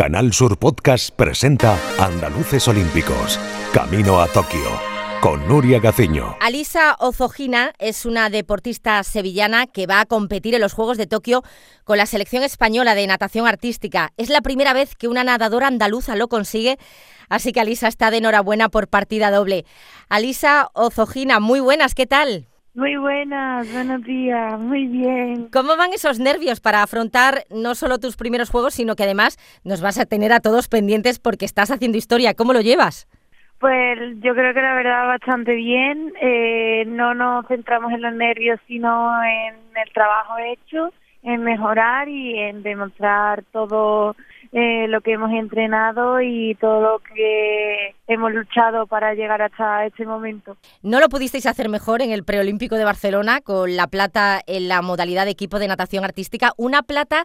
Canal Sur Podcast presenta Andaluces Olímpicos, Camino a Tokio, con Nuria Gaciño. Alisa Ozogina es una deportista sevillana que va a competir en los Juegos de Tokio con la selección española de natación artística. Es la primera vez que una nadadora andaluza lo consigue, así que Alisa está de enhorabuena por partida doble. Alisa Ozogina, muy buenas, ¿qué tal? Muy buenas, buenos días, muy bien. ¿Cómo van esos nervios para afrontar no solo tus primeros juegos, sino que además nos vas a tener a todos pendientes porque estás haciendo historia? ¿Cómo lo llevas? Pues yo creo que la verdad bastante bien. Eh, no nos centramos en los nervios, sino en el trabajo hecho, en mejorar y en demostrar todo eh, lo que hemos entrenado y todo lo que hemos luchado para llegar hasta este momento. No lo pudisteis hacer mejor en el preolímpico de Barcelona con la plata en la modalidad de equipo de natación artística, una plata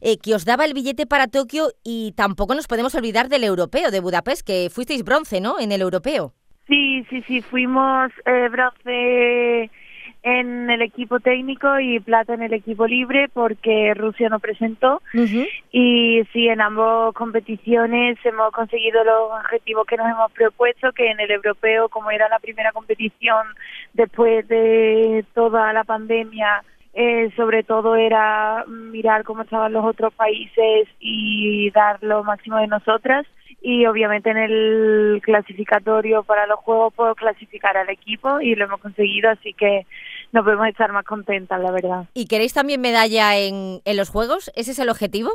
eh, que os daba el billete para Tokio y tampoco nos podemos olvidar del europeo de Budapest, que fuisteis bronce, ¿no? En el europeo. Sí, sí, sí, fuimos eh, bronce en el equipo técnico y plata en el equipo libre porque Rusia no presentó. Y sí en ambas competiciones hemos conseguido los objetivos que nos hemos propuesto que en el europeo como era la primera competición después de toda la pandemia eh, sobre todo era mirar cómo estaban los otros países y dar lo máximo de nosotras y obviamente en el clasificatorio para los juegos puedo clasificar al equipo y lo hemos conseguido así que nos podemos estar más contentas la verdad. Y queréis también medalla en, en los juegos ese es el objetivo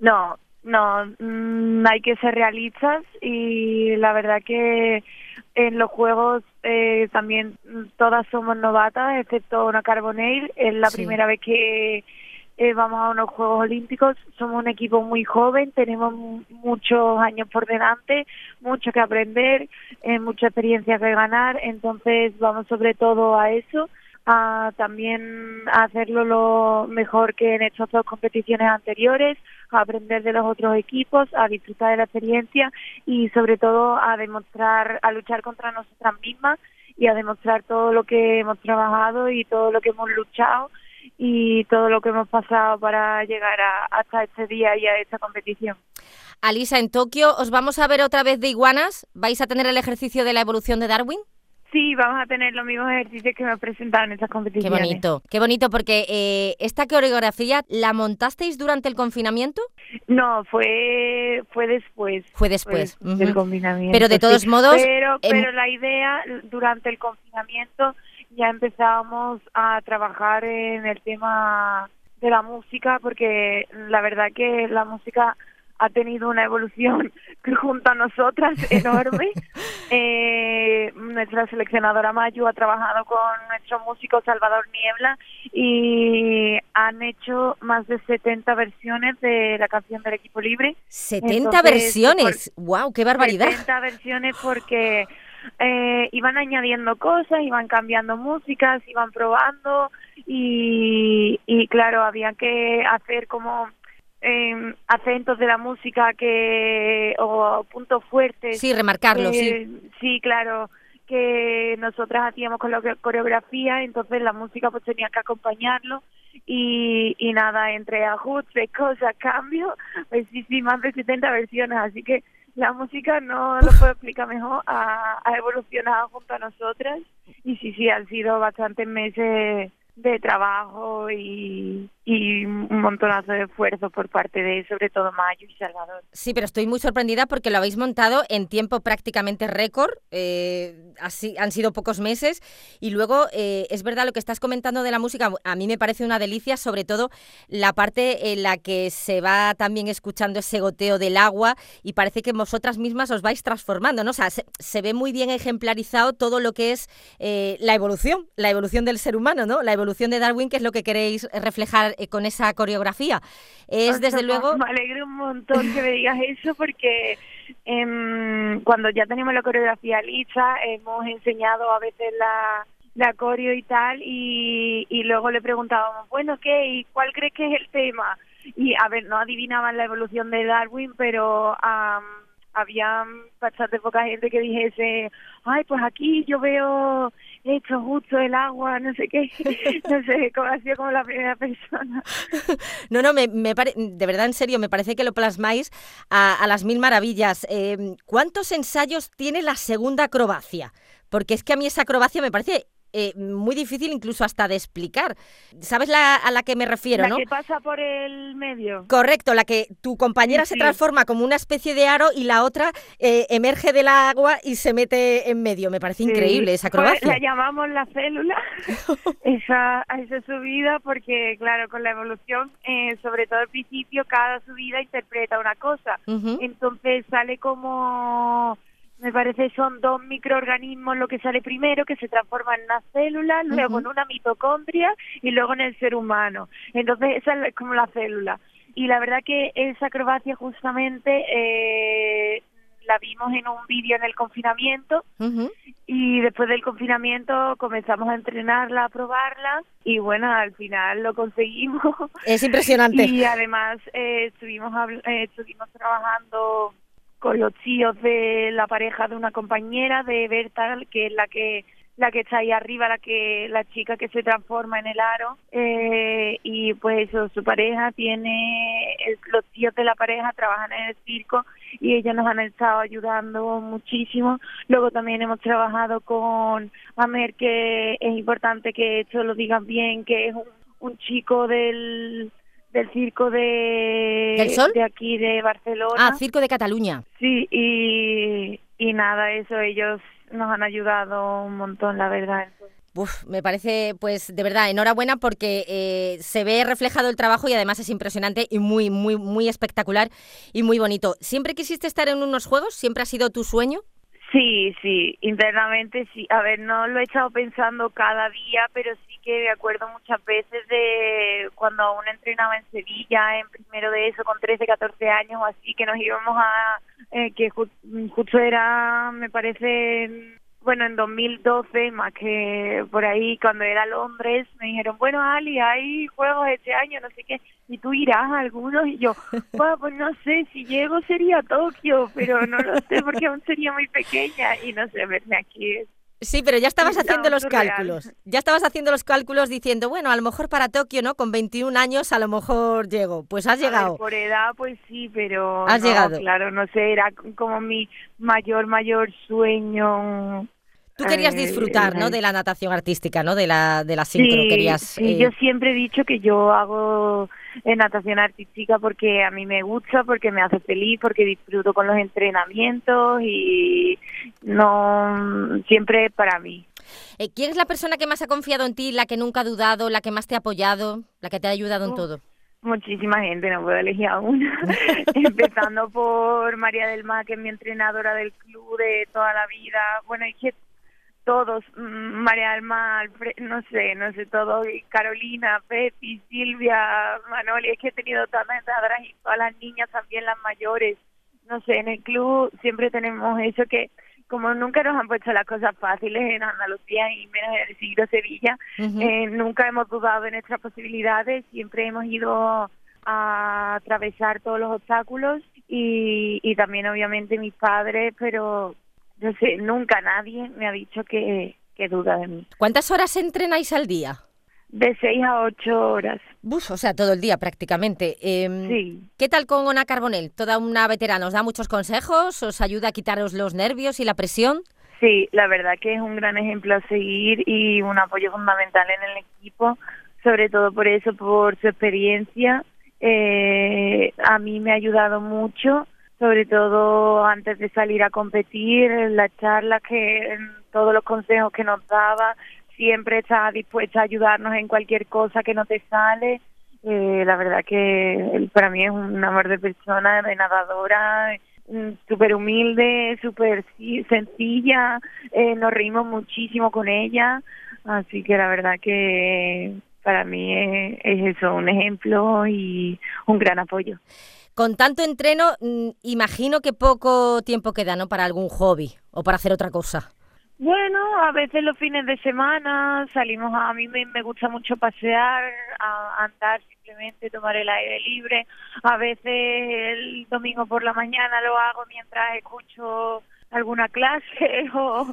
no no mm, hay que ser realistas y la verdad que en los juegos eh, también todas somos novatas excepto una Carbonell. Es la primera vez que eh, vamos a unos Juegos Olímpicos, somos un equipo muy joven, tenemos muchos años por delante, mucho que aprender, eh, mucha experiencia que ganar, entonces vamos sobre todo a eso, a también hacerlo lo mejor que en estas dos competiciones anteriores, a aprender de los otros equipos, a disfrutar de la experiencia y sobre todo a demostrar, a luchar contra nosotras mismas y a demostrar todo lo que hemos trabajado y todo lo que hemos luchado y todo lo que hemos pasado para llegar a, hasta este día y a esta competición. Alisa, en Tokio, ¿os vamos a ver otra vez de iguanas? ¿Vais a tener el ejercicio de la evolución de Darwin? Sí, vamos a tener los mismos ejercicios que me presentaron en estas competiciones. Qué bonito, qué bonito, porque eh, esta coreografía, ¿la montasteis durante el confinamiento? No, fue fue después. Fue después. del confinamiento. Pero de todos modos... Pero, pero la idea, durante el confinamiento, ya empezábamos a trabajar en el tema de la música porque la verdad que la música ha tenido una evolución junto a nosotras enorme. eh, nuestra seleccionadora Mayu ha trabajado con nuestro músico Salvador Niebla y han hecho más de 70 versiones de la canción del equipo libre. 70 versiones, wow, qué barbaridad. 70 versiones porque eh, iban añadiendo cosas, iban cambiando músicas, iban probando y, y claro, había que hacer como eh, acentos de la música que o puntos fuertes. Sí, remarcarlos, sí. Eh, sí, claro que nosotras hacíamos con la coreografía, entonces la música pues tenía que acompañarlo y, y nada, entre ajustes, cosas, cambios, pues sí, sí, más de 70 versiones, así que la música no lo puedo explicar mejor, ha, ha evolucionado junto a nosotras. Y sí, sí, han sido bastantes meses de trabajo y, y un montonazo de esfuerzo por parte de sobre todo Mayo y Salvador. Sí, pero estoy muy sorprendida porque lo habéis montado en tiempo prácticamente récord, eh, así han sido pocos meses y luego eh, es verdad lo que estás comentando de la música, a mí me parece una delicia, sobre todo la parte en la que se va también escuchando ese goteo del agua y parece que vosotras mismas os vais transformando, ¿no? O sea, se, se ve muy bien ejemplarizado todo lo que es eh, la evolución, la evolución del ser humano, ¿no? La evolución de Darwin, que es lo que queréis reflejar eh, con esa coreografía. Es desde luego... Me alegro un montón que me digas eso porque eh, cuando ya tenemos la coreografía lista hemos enseñado a veces la, la coreo y tal y, y luego le preguntábamos, bueno, ¿qué? ¿Y cuál crees que es el tema? Y a ver, no adivinaban la evolución de Darwin, pero... Um, había bastante poca gente que dijese, ay, pues aquí yo veo hecho justo el agua, no sé qué, no sé, cómo ha sido como la primera persona. No, no, me, me de verdad, en serio, me parece que lo plasmáis a, las mil maravillas. Em, ¿Cuántos ensayos tiene la segunda acrobacia? Porque es que a mí esa acrobacia me parece eh, muy difícil incluso hasta de explicar. ¿Sabes la, a la que me refiero, la no? que pasa por el medio. Correcto, la que tu compañera se transforma como una especie de aro y la otra eh, emerge del agua y se mete en medio. Me parece increíble esa pues acrobacia. la llamamos la célula, esa, esa subida, porque claro, con la evolución, eh, sobre todo al principio, cada subida interpreta una cosa. Entonces sale como me parece son dos microorganismos lo que sale primero, que se transforma en una célula, luego en una mitocondria y luego en el ser humano. Entonces esa es como la célula. Y la verdad que esa acrobacia justamente eh, la vimos en un vídeo en el confinamiento y después del confinamiento comenzamos a entrenarla, a probarla y bueno, al final lo conseguimos. Es impresionante. Y además eh, estuvimos, eh, estuvimos trabajando con los tíos de la pareja de una compañera de Berta, que es la que la que está ahí arriba, la que la chica que se transforma en el aro eh, y pues eso, su pareja tiene los tíos de la pareja trabajan en el circo y ellos nos han estado ayudando muchísimo. Luego también hemos trabajado con Amer que es importante que esto lo digan bien, que es un chico del del circo de, de aquí de Barcelona. Ah, circo de Cataluña. Sí, y, y nada, eso ellos nos han ayudado un montón, la verdad. Uf, me parece, pues, de verdad, enhorabuena porque eh, se ve reflejado el trabajo y además es impresionante y muy, muy, muy espectacular y muy bonito. ¿Siempre quisiste estar en unos juegos? ¿Siempre ha sido tu sueño? Sí, sí, internamente sí. A ver, no lo he estado pensando cada día, pero sí que me acuerdo muchas veces de cuando aún entrenaba en Sevilla, en primero de eso, con 13, 14 años o así, que nos íbamos a, eh, que justo era, me parece, bueno, en 2012, más que por ahí, cuando era Londres, me dijeron, bueno, Ali, hay juegos este año, no sé qué, y tú irás a algunos, y yo, pues no sé, si llego sería Tokio, pero no lo sé porque aún sería muy pequeña, y no sé, verme aquí Sí, pero ya estabas haciendo los cálculos. Ya estabas haciendo los cálculos diciendo, bueno, a lo mejor para Tokio, ¿no? Con 21 años a lo mejor llego. Pues has llegado. por edad, pues sí, pero. Has llegado. Claro, no sé, era como mi mayor, mayor sueño Tú querías eh, disfrutar, ¿no? De la natación artística, ¿no? De la, de la sincro. Sí, querías, sí yo eh, siempre he dicho que yo hago eh, natación artística porque a mí me gusta, porque me hace feliz, porque disfruto con los entrenamientos y no siempre para mí. ¿Quién es la persona que más ha confiado en ti, la que nunca ha dudado, la que más te ha apoyado, la que te ha ayudado en todo? Muchísima gente, no puedo elegir a una. Empezando por María del Mar, que es mi entrenadora del club de toda la vida. Bueno, y que todos, mm, María Alma, no sé, no sé, todo, Carolina, Pepi, Silvia, Manoli, es que he tenido tantas entradas y todas las niñas, también las mayores, no sé, en el club siempre tenemos eso que como nunca nos han puesto las cosas fáciles en Andalucía y menos en el siglo Sevilla, eh, nunca hemos dudado de nuestras posibilidades, siempre hemos ido a atravesar todos los obstáculos y, y también obviamente mis padres, pero no sé, nunca nadie me ha dicho que, que duda de mí. ¿Cuántas horas entrenáis al día? De seis a ocho horas. Buf, o sea, todo el día prácticamente. Em, sí. ¿Qué tal con Ona Carbonell? Toda una veterana, ¿os da muchos consejos? ¿Os ayuda a quitaros los nervios y la presión? Sí, la verdad que es un gran ejemplo a seguir y un apoyo fundamental en el equipo, sobre todo por eso, por su experiencia. Eh, a mí me ha ayudado mucho sobre todo antes de salir a competir, en las charlas que, en todos los consejos que nos daba, siempre está dispuesta a ayudarnos en cualquier cosa que no te sale. Eh, la verdad que para mí es un amor de persona, de nadadora, mm, súper humilde, súper sencilla, eh, nos reímos muchísimo con ella, así que la verdad que para mí es eso, un ejemplo y un gran apoyo. Con tanto entreno, mm, imagino que poco tiempo queda, ¿no? Para algún hobby o para hacer otra cosa. Bueno, a veces los fines de semana salimos, a, mí me, gusta mucho pasear, a, andar simplemente, tomar el aire libre. A veces el domingo por la mañana lo hago mientras escucho alguna clase o,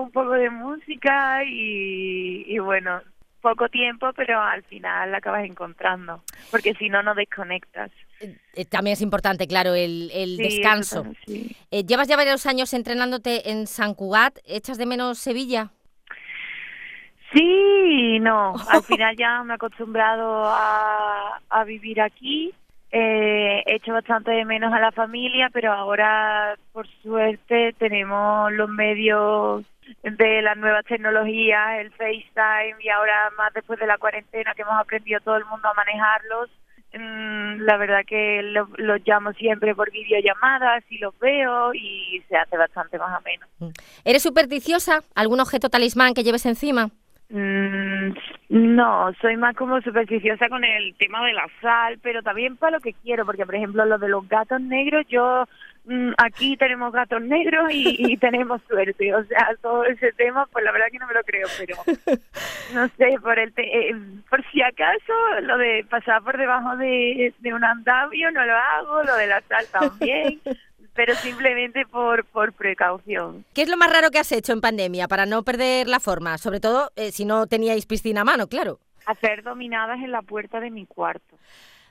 un poco de música y, y bueno, poco tiempo, pero al final la acabas encontrando, porque si no, no desconectas. Eh, también es importante, claro, el, descanso. Eh, llevas ya varios años entrenándote en San Cugat. ¿Echas de menos Sevilla? Sí, no. Al final ya me he acostumbrado a, a vivir aquí. Eh, he hecho bastante de menos a la familia, pero ahora, por suerte, tenemos los medios de las nuevas tecnologías, el FaceTime y ahora más después de la cuarentena que hemos aprendido todo el mundo a manejarlos. Mm, la verdad que los lo llamo siempre por videollamadas y los veo y se hace bastante más o menos. ¿Eres supersticiosa? ¿Algún objeto talismán que lleves encima? Mm, no, soy más como supersticiosa con el tema de la sal, pero también para lo que quiero, porque por ejemplo lo de los gatos negros, yo mm, aquí tenemos gatos negros y, tenemos suerte, o sea, todo ese tema, pues la verdad que no me lo creo, pero no sé, por el eh, por si acaso lo de pasar por debajo de, de un andamio no lo hago, lo de la sal también pero simplemente por, por precaución. ¿Qué es lo más raro que has hecho en pandemia para no perder la forma? Sobre todo eh, si no teníais piscina a mano, claro. Hacer dominadas en la puerta de mi cuarto.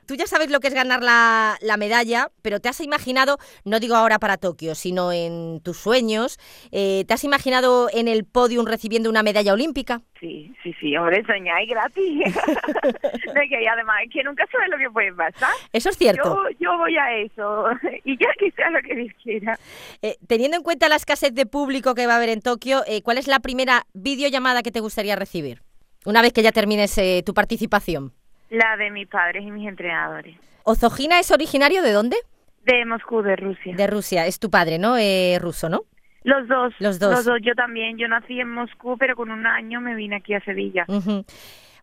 Tú ya sabes lo que es ganar la, medalla, pero te has imaginado, no digo ahora para Tokio, sino en tus sueños, eh, ¿te has imaginado en el podium recibiendo una medalla olímpica? Sí, sí, sí, hombre, soñáis gratis. y además es que nunca sabes lo que puede pasar. Eso es cierto. Yo, voy a eso y ya que sea lo que Dios quiera. Eh, teniendo en cuenta la escasez de público que va a haber en Tokio, eh, ¿cuál es la primera videollamada que te gustaría recibir? Una vez que ya termines tu participación. La de mis padres y mis entrenadores. ¿Ozogina es originario de dónde? De Moscú, de Rusia. De Rusia, es tu padre, ¿no? Eh, ruso, ¿no? Los dos. Los dos. Los dos, yo también. Yo nací en Moscú, pero con un año me vine aquí a Sevilla.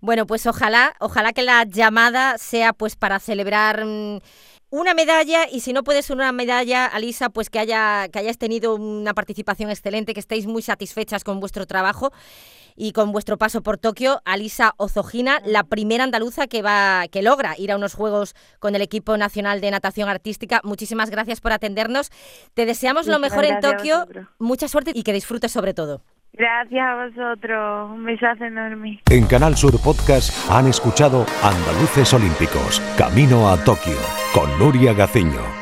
Bueno, pues ojalá, ojalá que la llamada sea pues para celebrar mm, una medalla y si no puedes una medalla, Alisa, pues que haya que hayáis tenido una participación excelente, que estéis muy satisfechas con vuestro trabajo y con vuestro paso por Tokio, Alisa Ozogina, la primera andaluza que va que logra ir a unos juegos con el equipo nacional de natación artística. Muchísimas gracias por atendernos. Te deseamos lo mejor en Tokio, mucha suerte y que disfrutes sobre todo. Gracias a vosotros, un besazo enorme. En Canal Sur Podcast han escuchado Andaluces Olímpicos, Camino a Tokio, con Nuria Gaciño.